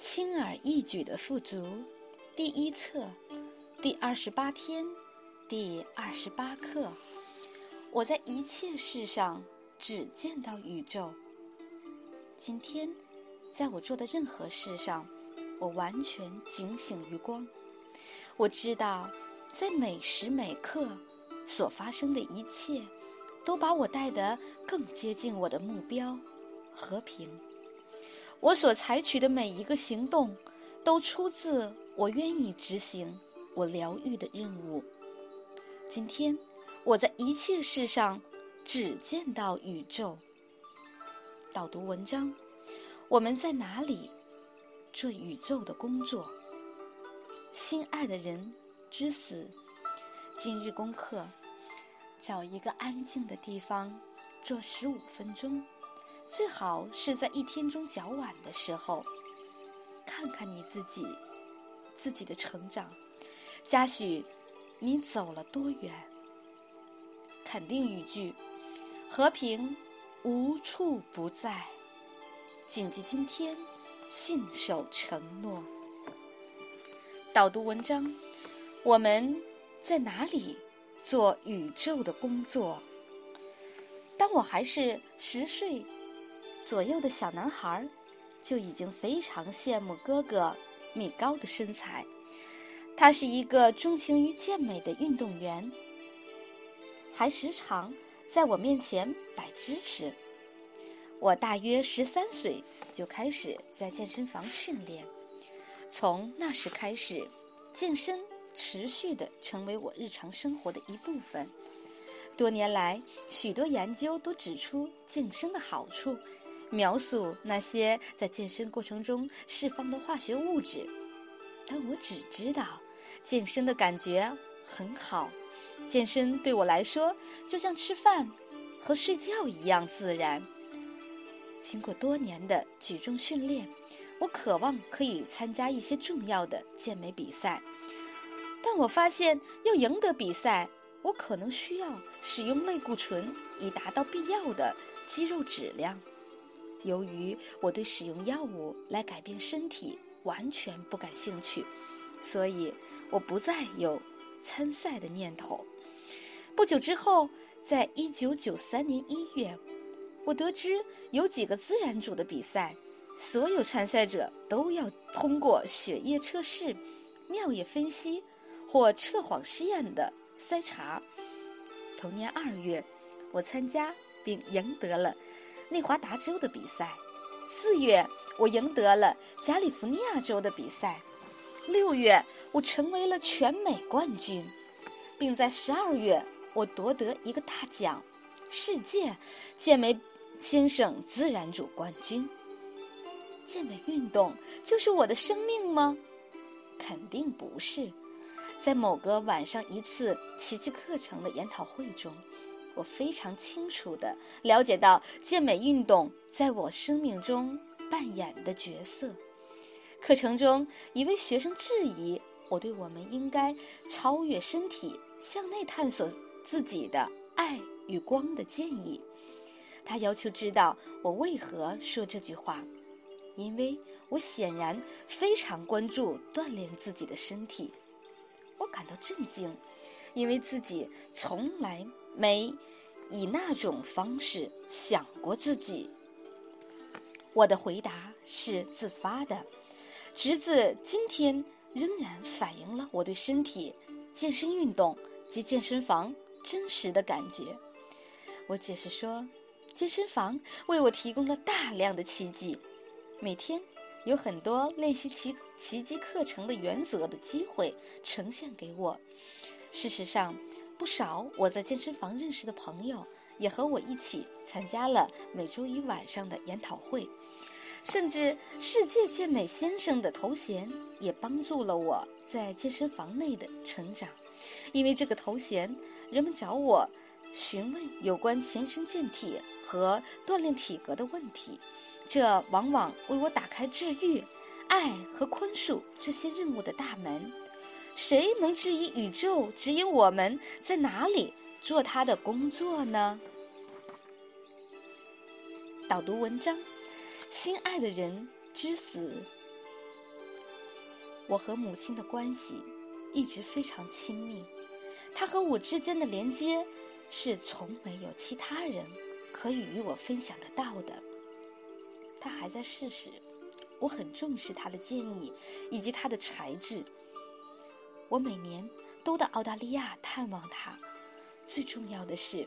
轻而易举的富足，第一册，第二十八天，第二十八课。我在一切事上只见到宇宙。今天，在我做的任何事上，我完全警醒于光。我知道，在每时每刻所发生的一切，都把我带得更接近我的目标——和平。我所采取的每一个行动，都出自我愿意执行我疗愈的任务。今天，我在一切事上只见到宇宙。导读文章：我们在哪里做宇宙的工作？心爱的人之死。今日功课：找一个安静的地方，做十五分钟。最好是在一天中较晚的时候，看看你自己，自己的成长。嘉许，你走了多远？肯定语句：和平无处不在。谨记今天，信守承诺。导读文章：我们在哪里做宇宙的工作？当我还是十岁。左右的小男孩就已经非常羡慕哥哥米高的身材。他是一个钟情于健美的运动员，还时常在我面前摆姿势。我大约十三岁就开始在健身房训练，从那时开始，健身持续的成为我日常生活的一部分。多年来，许多研究都指出健身的好处。描述那些在健身过程中释放的化学物质，但我只知道健身的感觉很好。健身对我来说就像吃饭和睡觉一样自然。经过多年的举重训练，我渴望可以参加一些重要的健美比赛，但我发现要赢得比赛，我可能需要使用类固醇以达到必要的肌肉质量。由于我对使用药物来改变身体完全不感兴趣，所以我不再有参赛的念头。不久之后，在一九九三年一月，我得知有几个自然组的比赛，所有参赛者都要通过血液测试、尿液分析或测谎试验的筛查。同年二月，我参加并赢得了。内华达州的比赛，四月我赢得了加利福尼亚州的比赛，六月我成为了全美冠军，并在十二月我夺得一个大奖——世界健美先生自然组冠军。健美运动就是我的生命吗？肯定不是。在某个晚上一次奇迹课程的研讨会中。我非常清楚地了解到健美运动在我生命中扮演的角色。课程中，一位学生质疑我对我们应该超越身体、向内探索自己的爱与光的建议。他要求知道我为何说这句话，因为我显然非常关注锻炼自己的身体。我感到震惊，因为自己从来。没以那种方式想过自己。我的回答是自发的，直至今天仍然反映了我对身体、健身运动及健身房真实的感觉。我解释说，健身房为我提供了大量的奇迹，每天有很多练习奇奇迹课程的原则的机会呈现给我。事实上。不少我在健身房认识的朋友也和我一起参加了每周一晚上的研讨会，甚至世界健美先生的头衔也帮助了我在健身房内的成长。因为这个头衔，人们找我询问有关强身健体和锻炼体格的问题，这往往为我打开治愈、爱和宽恕这些任务的大门。谁能质疑宇宙指引我们在哪里做他的工作呢？导读文章：心爱的人之死。我和母亲的关系一直非常亲密，她和我之间的连接是从没有其他人可以与我分享得到的。她还在世时，我很重视她的建议以及她的才智。我每年都到澳大利亚探望她，最重要的是，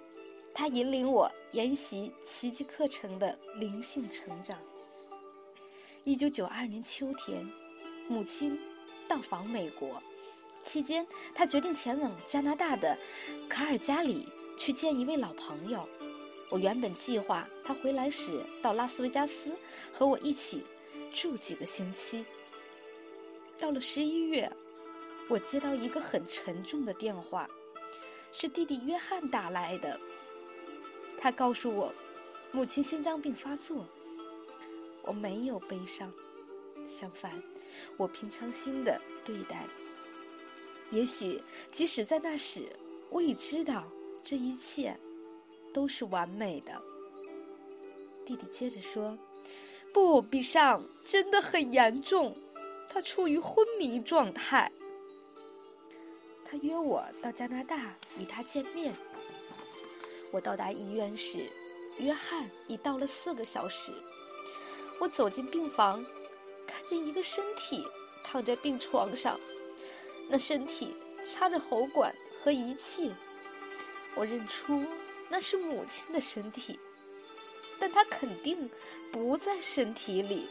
她引领我研习奇迹课程的灵性成长。一九九二年秋天，母亲到访美国，期间她决定前往加拿大的卡尔加里去见一位老朋友。我原本计划她回来时到拉斯维加斯和我一起住几个星期。到了十一月。我接到一个很沉重的电话，是弟弟约翰打来的。他告诉我，母亲心脏病发作。我没有悲伤，相反，我平常心的对待。也许，即使在那时，我已知道这一切都是完美的。弟弟接着说：“不，比上真的很严重，他处于昏迷状态。”他约我到加拿大与他见面。我到达医院时，约翰已到了四个小时。我走进病房，看见一个身体躺在病床上，那身体插着喉管和仪器。我认出那是母亲的身体，但她肯定不在身体里。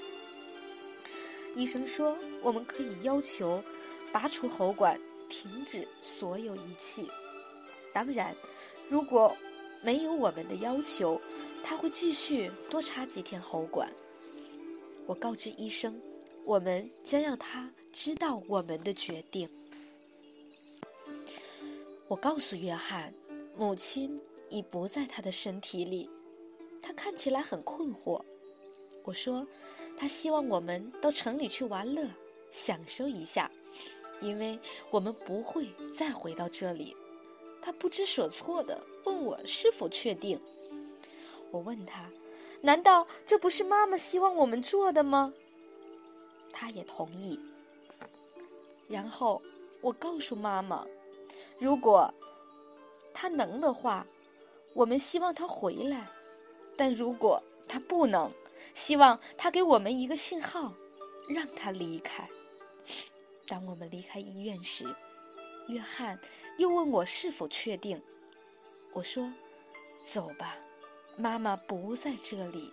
医生说，我们可以要求拔除喉管。停止所有仪器。当然，如果没有我们的要求，他会继续多插几天喉管。我告知医生，我们将让他知道我们的决定。我告诉约翰，母亲已不在他的身体里。他看起来很困惑。我说，他希望我们到城里去玩乐，享受一下。因为我们不会再回到这里，他不知所措的问我是否确定。我问他：“难道这不是妈妈希望我们做的吗？”他也同意。然后我告诉妈妈：“如果他能的话，我们希望他回来；但如果他不能，希望他给我们一个信号，让他离开。”当我们离开医院时，约翰又问我是否确定。我说：“走吧，妈妈不在这里。”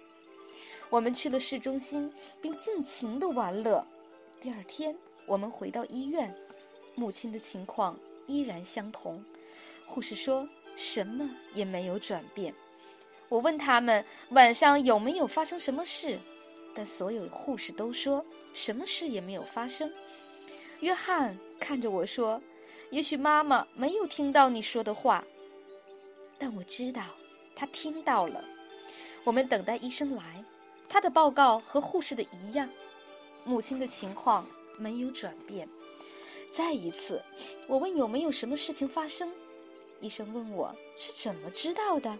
我们去了市中心，并尽情的玩乐。第二天，我们回到医院，母亲的情况依然相同。护士说什么也没有转变。我问他们晚上有没有发生什么事，但所有护士都说什么事也没有发生。约翰看着我说：“也许妈妈没有听到你说的话，但我知道，她听到了。我们等待医生来，他的报告和护士的一样，母亲的情况没有转变。再一次，我问有没有什么事情发生，医生问我是怎么知道的，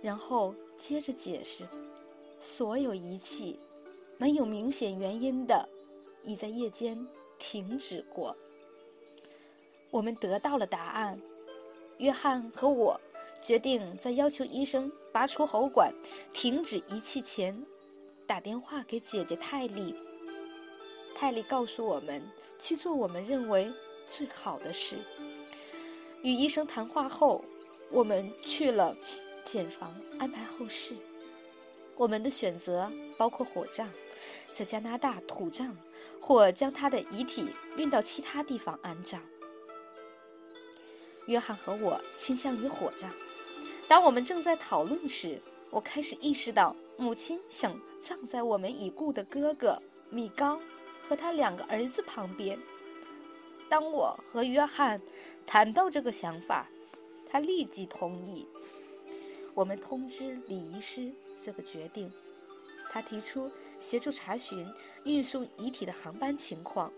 然后接着解释，所有仪器没有明显原因的，已在夜间。”停止过。我们得到了答案。约翰和我决定在要求医生拔除喉管、停止仪器前，打电话给姐姐泰利。泰利告诉我们去做我们认为最好的事。与医生谈话后，我们去了检房安排后事。我们的选择包括火葬，在加拿大土葬。或将他的遗体运到其他地方安葬。约翰和我倾向于火葬。当我们正在讨论时，我开始意识到母亲想葬在我们已故的哥哥米高和他两个儿子旁边。当我和约翰谈到这个想法，他立即同意。我们通知礼仪师这个决定。他提出。协助查询运送遗体的航班情况。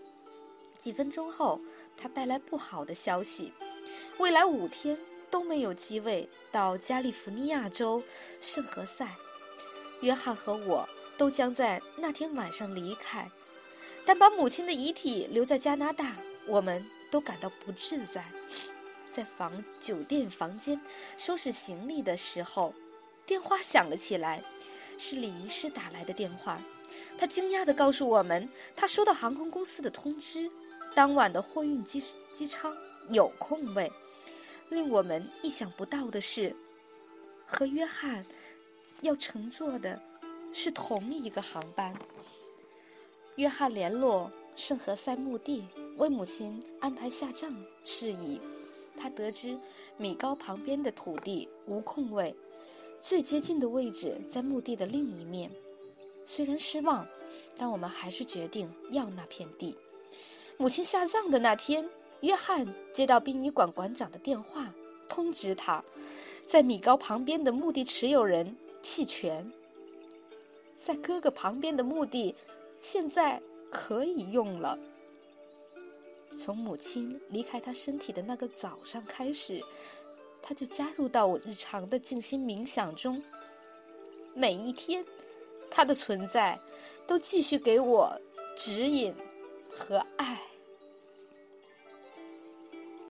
几分钟后，他带来不好的消息：未来五天都没有机位到加利福尼亚州圣何塞。约翰和我都将在那天晚上离开。但把母亲的遗体留在加拿大，我们都感到不自在。在房酒店房间收拾行李的时候，电话响了起来，是李医师打来的电话。他惊讶地告诉我们，他收到航空公司的通知，当晚的货运机机舱有空位。令我们意想不到的是，和约翰要乘坐的是同一个航班。约翰联络圣何塞墓地，为母亲安排下葬事宜。他得知米高旁边的土地无空位，最接近的位置在墓地的另一面。虽然失望，但我们还是决定要那片地。母亲下葬的那天，约翰接到殡仪馆馆长的电话，通知他，在米高旁边的墓地持有人弃权，在哥哥旁边的墓地现在可以用了。从母亲离开他身体的那个早上开始，他就加入到我日常的静心冥想中。每一天，他的存在都继续给我指引和爱。